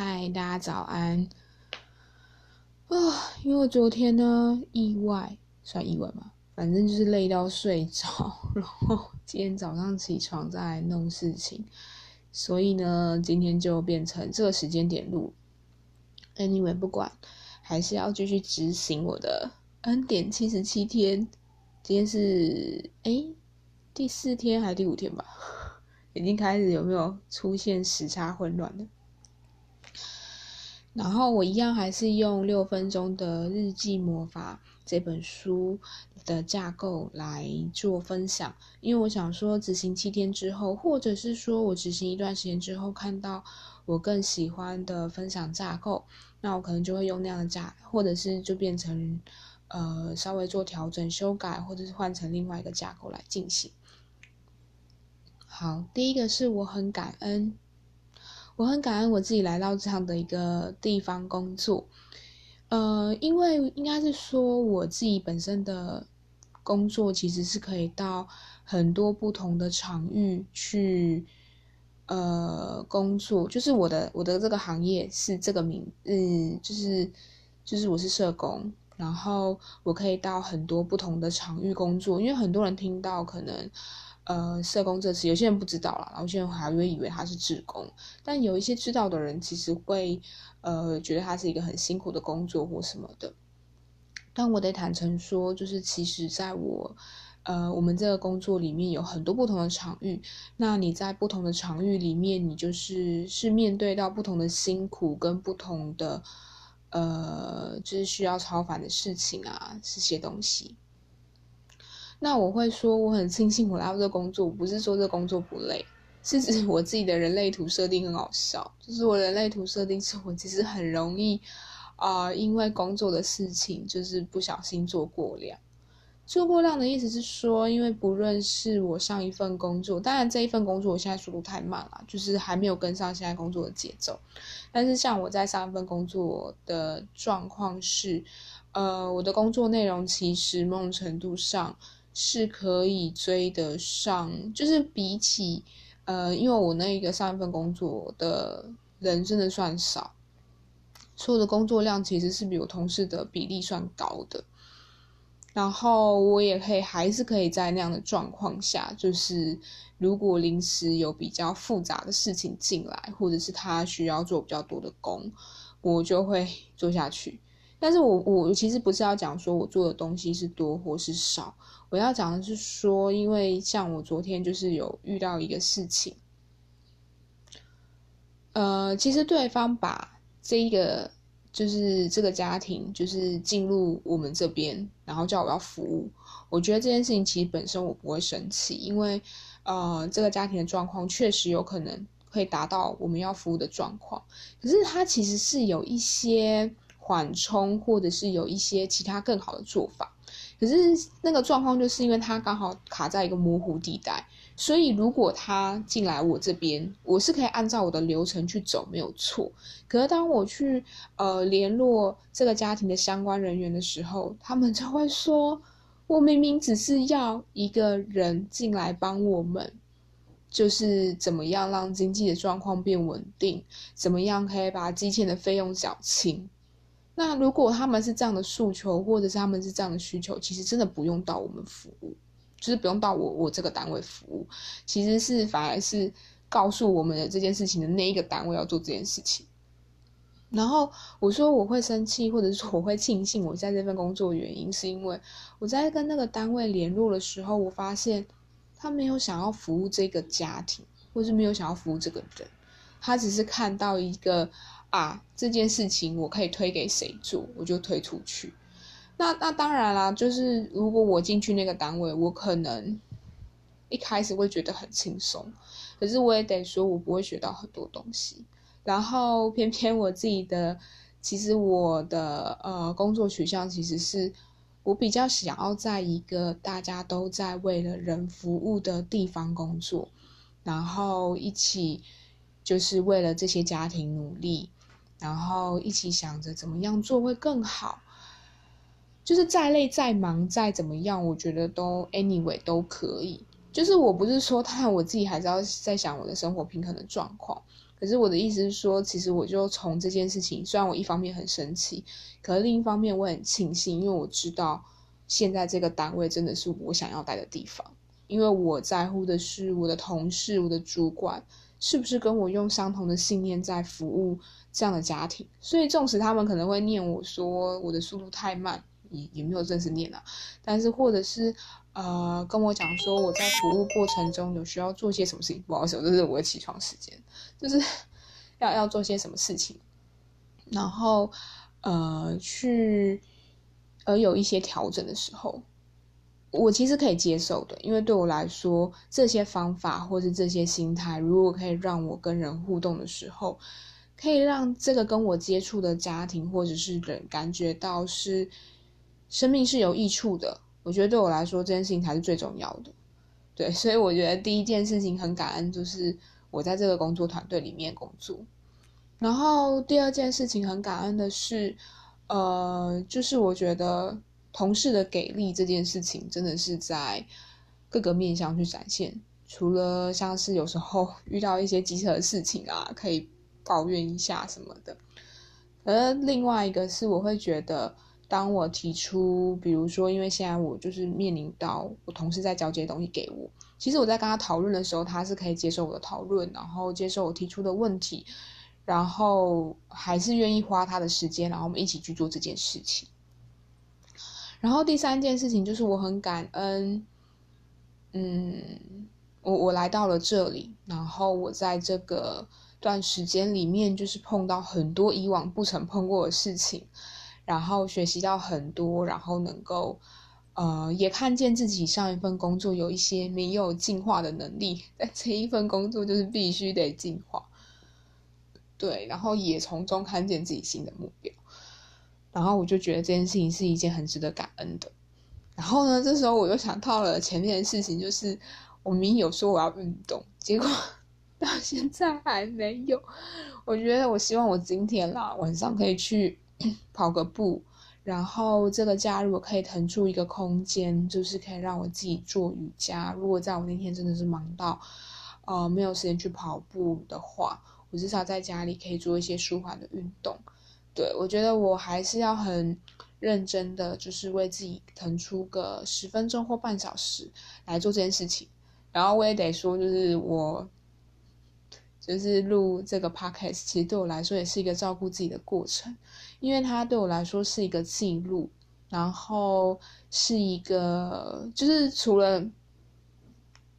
嗨，大家早安。啊，因为昨天呢意外，算意外吗？反正就是累到睡着，然后今天早上起床再弄事情，所以呢，今天就变成这个时间点录。Anyway，不管，还是要继续执行我的 N 点七十七天。今天是哎第四天还是第五天吧？已经开始有没有出现时差混乱了？然后我一样还是用六分钟的日记魔法这本书的架构来做分享，因为我想说执行七天之后，或者是说我执行一段时间之后，看到我更喜欢的分享架构，那我可能就会用那样的架，或者是就变成呃稍微做调整、修改，或者是换成另外一个架构来进行。好，第一个是我很感恩。我很感恩我自己来到这样的一个地方工作，呃，因为应该是说我自己本身的工作其实是可以到很多不同的场域去，呃，工作。就是我的我的这个行业是这个名，嗯，就是就是我是社工，然后我可以到很多不同的场域工作。因为很多人听到可能。呃，社工这词，有些人不知道啦，然后有些人还会以为他是志工，但有一些知道的人，其实会呃觉得他是一个很辛苦的工作或什么的。但我得坦诚说，就是其实在我呃我们这个工作里面有很多不同的场域，那你在不同的场域里面，你就是是面对到不同的辛苦跟不同的呃就是需要超凡的事情啊这些东西。那我会说，我很庆幸我来到这工作，不是说这工作不累，是指我自己的人类图设定很好笑，就是我人类图设定是我其实很容易，啊，因为工作的事情就是不小心做过量。做过量的意思是说，因为不论是我上一份工作，当然这一份工作我现在速度太慢了，就是还没有跟上现在工作的节奏。但是像我在上一份工作的状况是，呃，我的工作内容其实某种程度上。是可以追得上，就是比起，呃，因为我那一个上一份工作的人真的算少，所有的工作量其实是比我同事的比例算高的，然后我也可以还是可以在那样的状况下，就是如果临时有比较复杂的事情进来，或者是他需要做比较多的工，我就会做下去。但是我我其实不是要讲说我做的东西是多或是少。我要讲的是说，因为像我昨天就是有遇到一个事情，呃，其实对方把这一个就是这个家庭就是进入我们这边，然后叫我要服务，我觉得这件事情其实本身我不会生气，因为呃，这个家庭的状况确实有可能会达到我们要服务的状况，可是它其实是有一些缓冲，或者是有一些其他更好的做法。可是那个状况就是因为他刚好卡在一个模糊地带，所以如果他进来我这边，我是可以按照我的流程去走，没有错。可是当我去呃联络这个家庭的相关人员的时候，他们就会说，我明明只是要一个人进来帮我们，就是怎么样让经济的状况变稳定，怎么样可以把机器的费用缴清。那如果他们是这样的诉求，或者是他们是这样的需求，其实真的不用到我们服务，就是不用到我我这个单位服务，其实是反而是告诉我们的这件事情的那一个单位要做这件事情。然后我说我会生气，或者是说我会庆幸我在这份工作原因，是因为我在跟那个单位联络的时候，我发现他没有想要服务这个家庭，或是没有想要服务这个人，他只是看到一个。啊，这件事情我可以推给谁做，我就推出去。那那当然啦，就是如果我进去那个单位，我可能一开始会觉得很轻松，可是我也得说，我不会学到很多东西。然后偏偏我自己的，其实我的呃工作取向其实是我比较想要在一个大家都在为了人服务的地方工作，然后一起就是为了这些家庭努力。然后一起想着怎么样做会更好，就是再累再忙再怎么样，我觉得都 anyway 都可以。就是我不是说，他我自己还是要在想我的生活平衡的状况。可是我的意思是说，其实我就从这件事情，虽然我一方面很生气，可是另一方面我很庆幸，因为我知道现在这个单位真的是我想要待的地方，因为我在乎的是我的同事、我的主管是不是跟我用相同的信念在服务这样的家庭，所以纵使他们可能会念我说我的速度太慢。也也没有正式念啊，但是或者是呃跟我讲说我在服务过程中有需要做些什么事情，不好意思，这是我的起床时间，就是 要要做些什么事情，然后呃去而有一些调整的时候，我其实可以接受的，因为对我来说这些方法或是这些心态，如果可以让我跟人互动的时候，可以让这个跟我接触的家庭或者是人感觉到是。生命是有益处的，我觉得对我来说这件事情才是最重要的。对，所以我觉得第一件事情很感恩，就是我在这个工作团队里面工作。然后第二件事情很感恩的是，呃，就是我觉得同事的给力这件事情，真的是在各个面向去展现。除了像是有时候 遇到一些棘手的事情啊，可以抱怨一下什么的。而另外一个是，我会觉得。当我提出，比如说，因为现在我就是面临到我同事在交接东西给我，其实我在跟他讨论的时候，他是可以接受我的讨论，然后接受我提出的问题，然后还是愿意花他的时间，然后我们一起去做这件事情。然后第三件事情就是我很感恩，嗯，我我来到了这里，然后我在这个段时间里面，就是碰到很多以往不曾碰过的事情。然后学习到很多，然后能够，呃，也看见自己上一份工作有一些没有进化的能力，在这一份工作就是必须得进化，对，然后也从中看见自己新的目标，然后我就觉得这件事情是一件很值得感恩的。然后呢，这时候我又想到了前面的事情，就是我明明有说我要运动，结果 到现在还没有。我觉得我希望我今天啦晚上可以去。跑个步，然后这个假如果可以腾出一个空间，就是可以让我自己做瑜伽。如果在我那天真的是忙到，呃，没有时间去跑步的话，我至少在家里可以做一些舒缓的运动。对我觉得我还是要很认真的，就是为自己腾出个十分钟或半小时来做这件事情。然后我也得说，就是我。就是录这个 podcast，其实对我来说也是一个照顾自己的过程，因为它对我来说是一个记录，然后是一个，就是除了，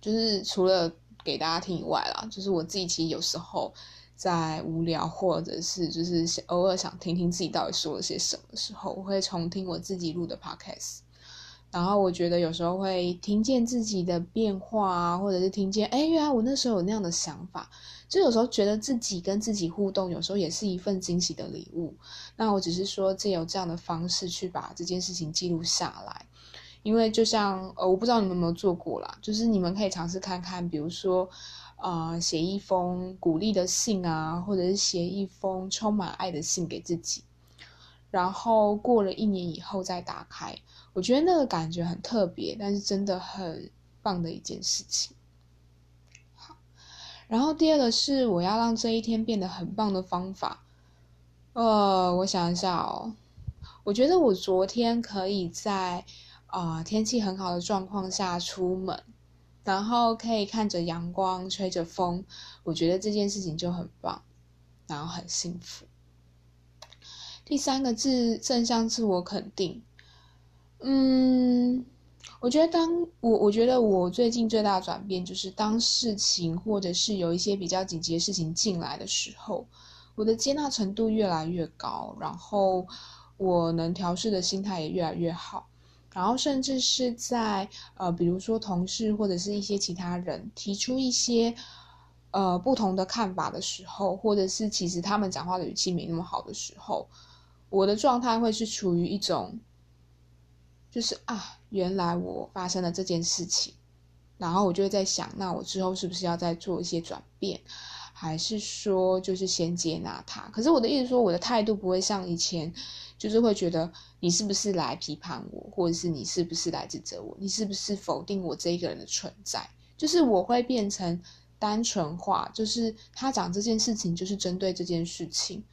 就是除了给大家听以外啦，就是我自己其实有时候在无聊或者是就是偶尔想听听自己到底说了些什么的时候，我会重听我自己录的 podcast。然后我觉得有时候会听见自己的变化啊，或者是听见，哎，原来我那时候有那样的想法，就有时候觉得自己跟自己互动，有时候也是一份惊喜的礼物。那我只是说借由这样的方式去把这件事情记录下来，因为就像呃，我不知道你们有没有做过啦，就是你们可以尝试看看，比如说，呃，写一封鼓励的信啊，或者是写一封充满爱的信给自己，然后过了一年以后再打开。我觉得那个感觉很特别，但是真的很棒的一件事情。好，然后第二个是我要让这一天变得很棒的方法。呃，我想一下哦，我觉得我昨天可以在啊天气很好的状况下出门，然后可以看着阳光，吹着风，我觉得这件事情就很棒，然后很幸福。第三个字正向自我肯定。嗯，我觉得当我我觉得我最近最大的转变就是，当事情或者是有一些比较紧急的事情进来的时候，我的接纳程度越来越高，然后我能调试的心态也越来越好，然后甚至是在呃，比如说同事或者是一些其他人提出一些呃不同的看法的时候，或者是其实他们讲话的语气没那么好的时候，我的状态会是处于一种。就是啊，原来我发生了这件事情，然后我就会在想，那我之后是不是要再做一些转变，还是说就是先接纳他？可是我的意思说，我的态度不会像以前，就是会觉得你是不是来批判我，或者是你是不是来指责我，你是不是否定我这一个人的存在？就是我会变成单纯化，就是他讲这件事情就是针对这件事情，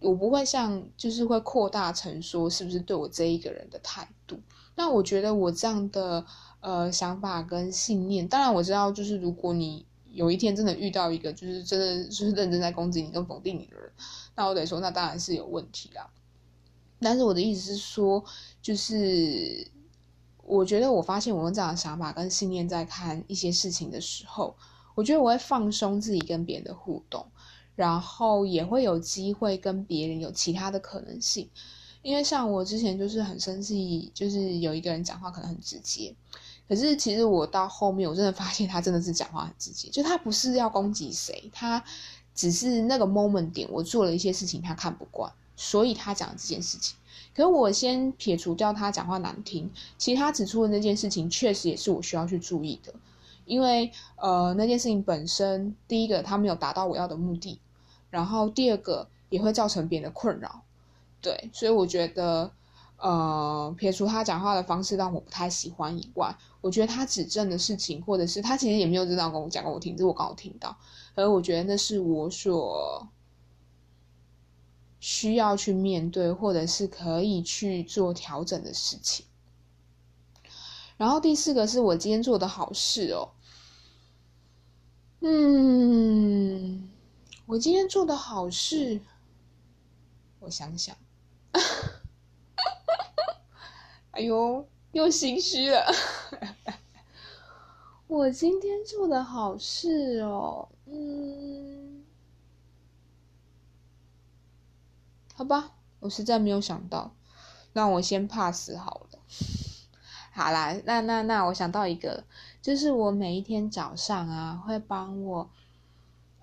我不会像就是会扩大成说是不是对我这一个人的态度。那我觉得我这样的呃想法跟信念，当然我知道就是如果你有一天真的遇到一个就是真的就是认真在攻击你跟否定你的人，那我得说那当然是有问题啦。但是我的意思是说，就是我觉得我发现我用这样的想法跟信念在看一些事情的时候。我觉得我会放松自己跟别人的互动，然后也会有机会跟别人有其他的可能性。因为像我之前就是很生气，就是有一个人讲话可能很直接，可是其实我到后面我真的发现他真的是讲话很直接，就他不是要攻击谁，他只是那个 moment 点我做了一些事情他看不惯，所以他讲这件事情。可是我先撇除掉他讲话难听，其实他指出的那件事情确实也是我需要去注意的。因为呃那件事情本身，第一个他没有达到我要的目的，然后第二个也会造成别人的困扰，对，所以我觉得呃撇除他讲话的方式让我不太喜欢以外，我觉得他指正的事情，或者是他其实也没有真的跟我讲给我听，只是我刚好听到，而我觉得那是我所需要去面对，或者是可以去做调整的事情。然后第四个是我今天做的好事哦，嗯，我今天做的好事，我想想，哎呦，又心虚了。我今天做的好事哦，嗯，好吧，我实在没有想到，那我先 pass 好了。好啦，那那那我想到一个，就是我每一天早上啊，会帮我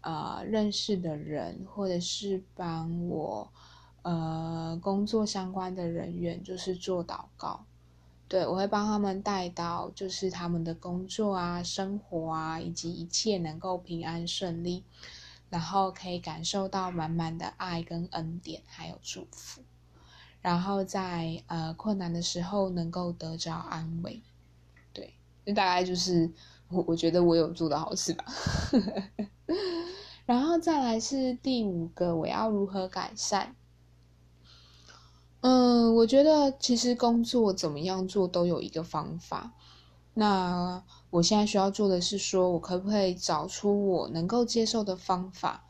呃认识的人，或者是帮我呃工作相关的人员，就是做祷告。对我会帮他们带到，就是他们的工作啊、生活啊，以及一切能够平安顺利，然后可以感受到满满的爱跟恩典，还有祝福。然后在呃困难的时候能够得着安慰，对，那大概就是我我觉得我有做的好事吧。然后再来是第五个，我要如何改善？嗯，我觉得其实工作怎么样做都有一个方法。那我现在需要做的是，说我可不可以找出我能够接受的方法？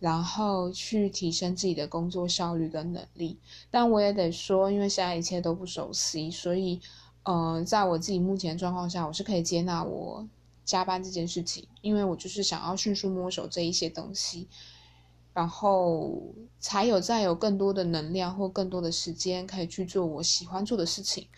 然后去提升自己的工作效率跟能力，但我也得说，因为现在一切都不熟悉，所以，呃，在我自己目前状况下，我是可以接纳我加班这件事情，因为我就是想要迅速摸手这一些东西，然后才有再有更多的能量或更多的时间可以去做我喜欢做的事情，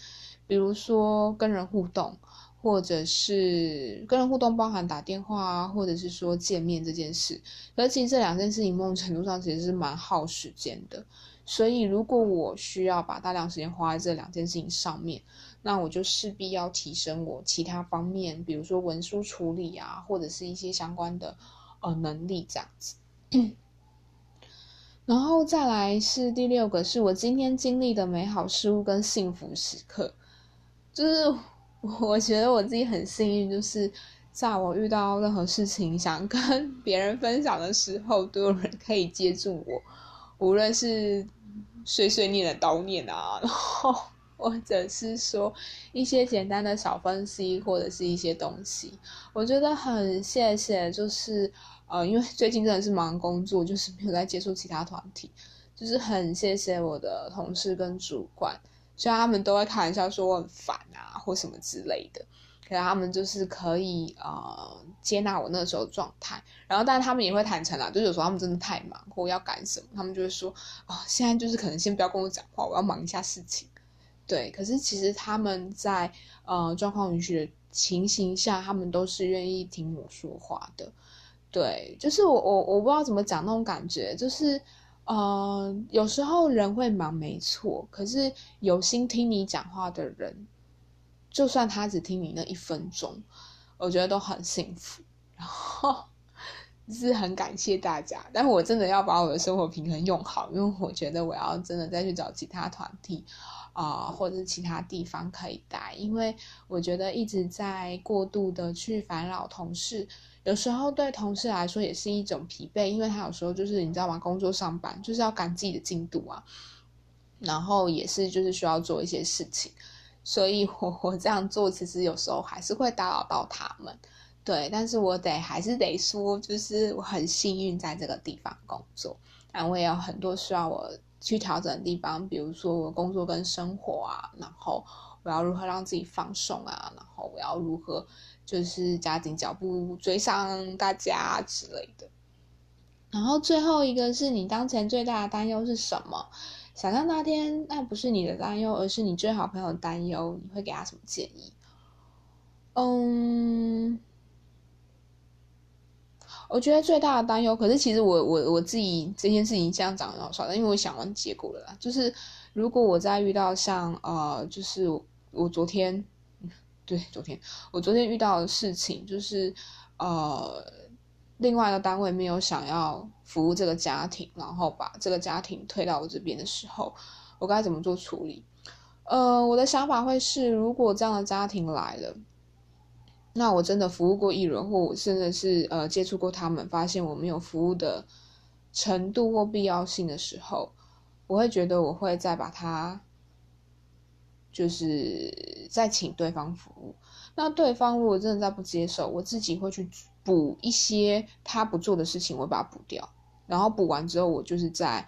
比如说跟人互动。或者是跟人互动，包含打电话啊，或者是说见面这件事。而其实这两件事情，某种程度上其实是蛮耗时间的。所以，如果我需要把大量时间花在这两件事情上面，那我就势必要提升我其他方面，比如说文书处理啊，或者是一些相关的呃能力这样子。然后再来是第六个，是我今天经历的美好事物跟幸福时刻，就是。我觉得我自己很幸运，就是在我遇到任何事情想跟 别人分享的时候，都有人可以接住我。无论是碎碎念的叨念啊，然后或者是说一些简单的小分析，或者是一些东西，我觉得很谢谢。就是呃，因为最近真的是忙工作，就是没有在接触其他团体，就是很谢谢我的同事跟主管。虽然他们都会开玩笑说我很烦啊，或什么之类的，可是他们就是可以呃接纳我那时候状态，然后但他们也会坦诚啊，就有时候他们真的太忙或要赶什么，他们就会说啊，现在就是可能先不要跟我讲话，我要忙一下事情。对，可是其实他们在呃状况允许的情形下，他们都是愿意听我说话的。对，就是我我我不知道怎么讲那种感觉，就是。呃，有时候人会忙，没错。可是有心听你讲话的人，就算他只听你那一分钟，我觉得都很幸福。然后是很感谢大家，但我真的要把我的生活平衡用好，因为我觉得我要真的再去找其他团体啊，或者是其他地方可以待，因为我觉得一直在过度的去烦扰同事。有时候对同事来说也是一种疲惫，因为他有时候就是你知道吗？工作上班就是要赶自己的进度啊，然后也是就是需要做一些事情，所以我我这样做其实有时候还是会打扰到他们，对，但是我得还是得说，就是我很幸运在这个地方工作，但我也有很多需要我去调整的地方，比如说我工作跟生活啊，然后我要如何让自己放松啊，然后我要如何。就是加紧脚步追上大家之类的，然后最后一个是你当前最大的担忧是什么？想象那天那不是你的担忧，而是你最好朋友的担忧，你会给他什么建议？嗯，我觉得最大的担忧，可是其实我我我自己这件事情这样讲很好笑的，因为我想完结果了啦。就是如果我在遇到像呃，就是我昨天。对，昨天我昨天遇到的事情就是，呃，另外一个单位没有想要服务这个家庭，然后把这个家庭推到我这边的时候，我该怎么做处理？呃，我的想法会是，如果这样的家庭来了，那我真的服务过一轮，或我甚至是呃接触过他们，发现我没有服务的程度或必要性的时候，我会觉得我会再把它。就是再请对方服务，那对方如果真的再不接受，我自己会去补一些他不做的事情，我把它补掉，然后补完之后，我就是在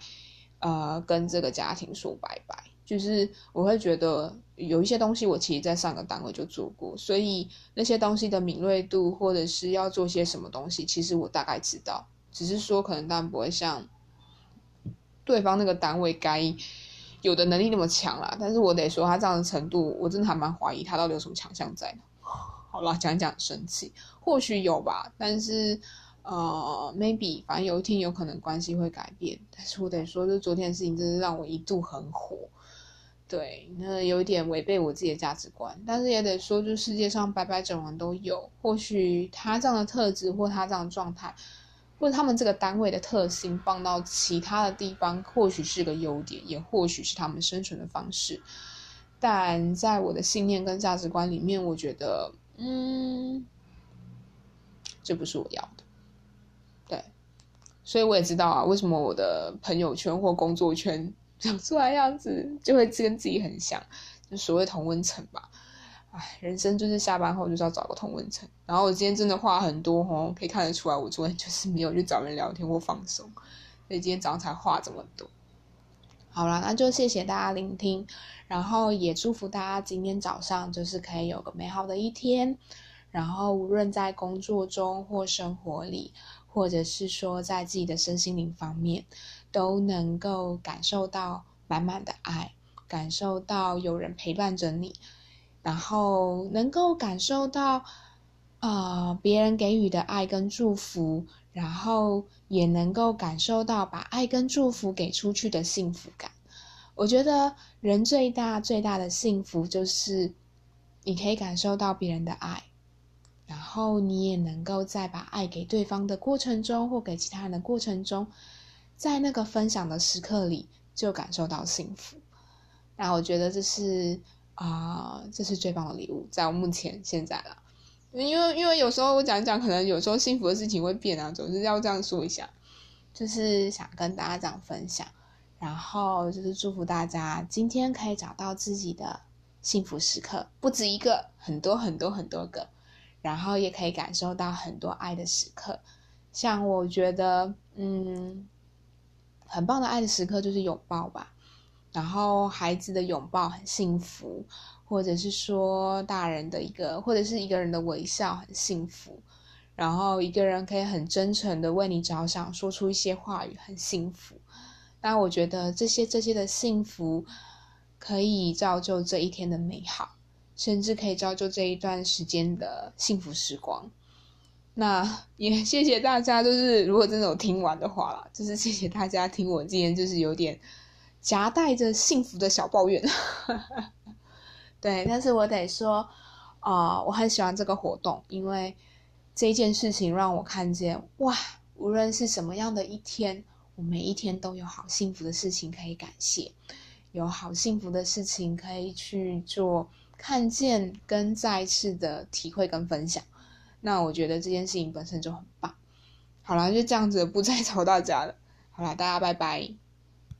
呃跟这个家庭说拜拜。就是我会觉得有一些东西我其实在上个单位就做过，所以那些东西的敏锐度或者是要做些什么东西，其实我大概知道，只是说可能当然不会像对方那个单位该。有的能力那么强啦，但是我得说他这样的程度，我真的还蛮怀疑他到底有什么强项在。好了，讲一讲生气，或许有吧，但是呃，maybe，反正有一天有可能关系会改变。但是我得说，就昨天的事情，真是让我一度很火。对，那有点违背我自己的价值观，但是也得说，就世界上百百种人都有，或许他这样的特质或他这样的状态。或者他们这个单位的特性放到其他的地方，或许是个优点，也或许是他们生存的方式。但在我的信念跟价值观里面，我觉得，嗯，这不是我要的。对，所以我也知道啊，为什么我的朋友圈或工作圈长出来样子就会跟自己很像，就所谓同温层吧。唉，人生就是下班后就是要找个同温层。然后我今天真的话很多哦，可以看得出来，我昨天就是没有去找人聊天或放松，所以今天早上才话这么多。好了，那就谢谢大家聆听，然后也祝福大家今天早上就是可以有个美好的一天。然后无论在工作中或生活里，或者是说在自己的身心灵方面，都能够感受到满满的爱，感受到有人陪伴着你。然后能够感受到，呃，别人给予的爱跟祝福，然后也能够感受到把爱跟祝福给出去的幸福感。我觉得人最大最大的幸福就是，你可以感受到别人的爱，然后你也能够在把爱给对方的过程中，或给其他人的过程中，在那个分享的时刻里就感受到幸福。那我觉得这是。啊，这是最棒的礼物，在我目前现在了，因为因为有时候我讲讲，可能有时候幸福的事情会变啊，总是要这样说一下，就是想跟大家这样分享，然后就是祝福大家今天可以找到自己的幸福时刻，不止一个，很多很多很多个，然后也可以感受到很多爱的时刻，像我觉得，嗯，很棒的爱的时刻就是拥抱吧。然后孩子的拥抱很幸福，或者是说大人的一个，或者是一个人的微笑很幸福，然后一个人可以很真诚的为你着想，说出一些话语很幸福。那我觉得这些这些的幸福，可以造就这一天的美好，甚至可以造就这一段时间的幸福时光。那也 谢谢大家，就是如果真的有听完的话啦，就是谢谢大家听我今天就是有点。夹带着幸福的小抱怨，对，但是我得说，啊，我很喜欢这个活动，因为这件事情让我看见，哇，无论是什么样的一天，我每一天都有好幸福的事情可以感谢，有好幸福的事情可以去做，看见跟再次的体会跟分享。那我觉得这件事情本身就很棒。好啦，就这样子，不再吵大家了。好啦，大家拜拜。